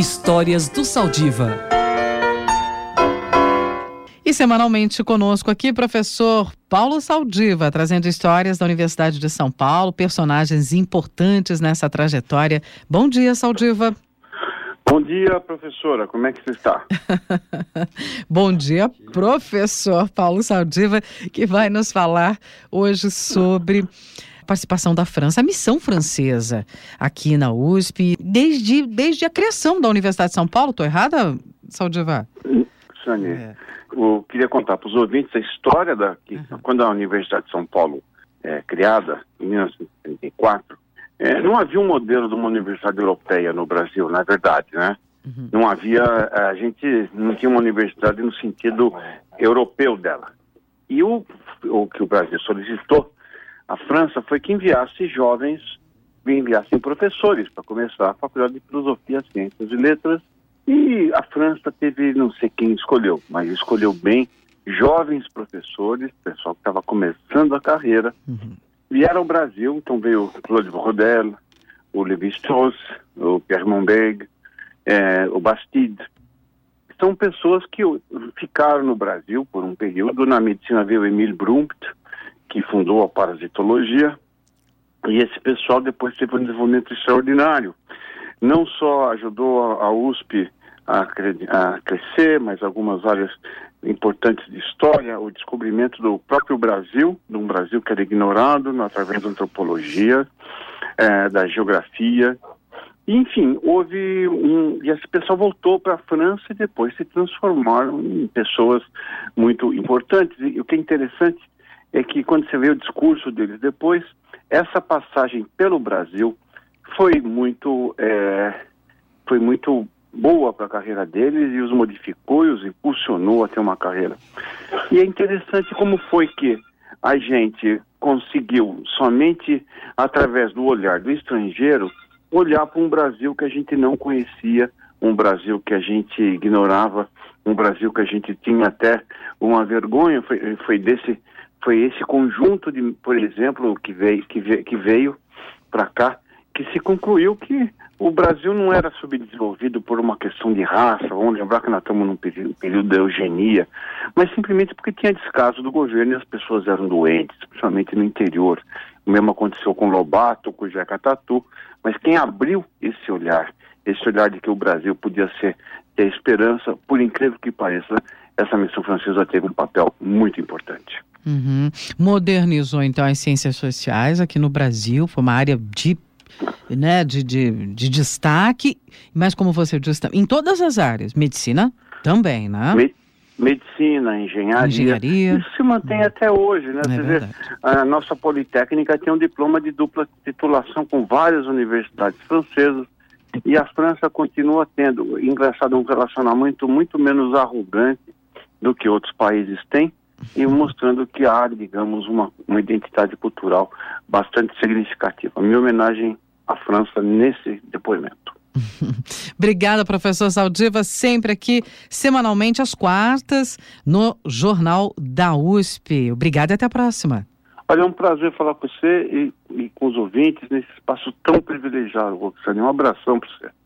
Histórias do Saldiva. E semanalmente conosco aqui, professor Paulo Saldiva, trazendo histórias da Universidade de São Paulo, personagens importantes nessa trajetória. Bom dia, Saldiva. Bom dia, professora. Como é que você está? Bom dia, professor Paulo Saldiva, que vai nos falar hoje sobre participação da França, a missão francesa aqui na USP, desde, desde a criação da Universidade de São Paulo. Estou errada, Saldiva? Sani, é. eu queria contar para os ouvintes a história da que, uhum. quando a Universidade de São Paulo é criada, em 1934, é, não havia um modelo de uma universidade europeia no Brasil, na verdade, né? Uhum. Não havia, a gente não tinha uma universidade no sentido europeu dela. E o, o que o Brasil solicitou a França foi que enviasse jovens, enviassem professores para começar a Faculdade de Filosofia, Ciências e Letras. E a França teve, não sei quem escolheu, mas escolheu bem jovens professores, pessoal que estava começando a carreira, uhum. vieram ao Brasil, então veio o Claude Brodel, o Lévi-Strauss, o Pierre Monbeg, é, o Bastide. São pessoas que ficaram no Brasil por um período. Na medicina veio Emile Brunkt, que fundou a parasitologia, e esse pessoal depois teve um desenvolvimento extraordinário. Não só ajudou a, USP a, a, crescer, mas algumas áreas importantes de história, o descobrimento do próprio Brasil, de um Brasil que era ignorado através da antropologia, é, da geografia. Enfim, houve um. E esse pessoal voltou para a França e depois se transformaram em pessoas muito importantes. E o que é interessante é que quando você vê o discurso deles depois, essa passagem pelo Brasil foi muito, é, foi muito boa para a carreira deles e os modificou e os impulsionou a ter uma carreira. E é interessante como foi que a gente conseguiu, somente através do olhar do estrangeiro, olhar para um Brasil que a gente não conhecia, um Brasil que a gente ignorava, um Brasil que a gente tinha até uma vergonha, foi, foi desse foi esse conjunto de, por exemplo, que veio, que veio, que veio para cá, que se concluiu que o Brasil não era subdesenvolvido por uma questão de raça, vamos lembrar que nós estamos num período, período da eugenia, mas simplesmente porque tinha descaso do governo e as pessoas eram doentes, principalmente no interior. O mesmo aconteceu com Lobato, com Jacatatu, mas quem abriu esse olhar, esse olhar de que o Brasil podia ser ter esperança, por incrível que pareça, essa missão francesa teve um papel muito importante. Uhum. Modernizou então as ciências sociais aqui no Brasil, foi uma área de, né, de, de, de destaque, mas como você disse, em todas as áreas, medicina também, né? Me medicina, engenharia, engenharia. Isso se mantém uhum. até hoje, né? É vê, a nossa Politécnica tem um diploma de dupla titulação com várias universidades francesas e a França continua tendo, engraçado, um relacionamento muito menos arrogante do que outros países têm e mostrando que há, digamos, uma, uma identidade cultural bastante significativa. Minha homenagem à França nesse depoimento. Obrigada, professor Saldiva, sempre aqui, semanalmente, às quartas, no Jornal da USP. Obrigada e até a próxima. Olha, é um prazer falar com você e, e com os ouvintes nesse espaço tão privilegiado, Roxane. Um abração para você.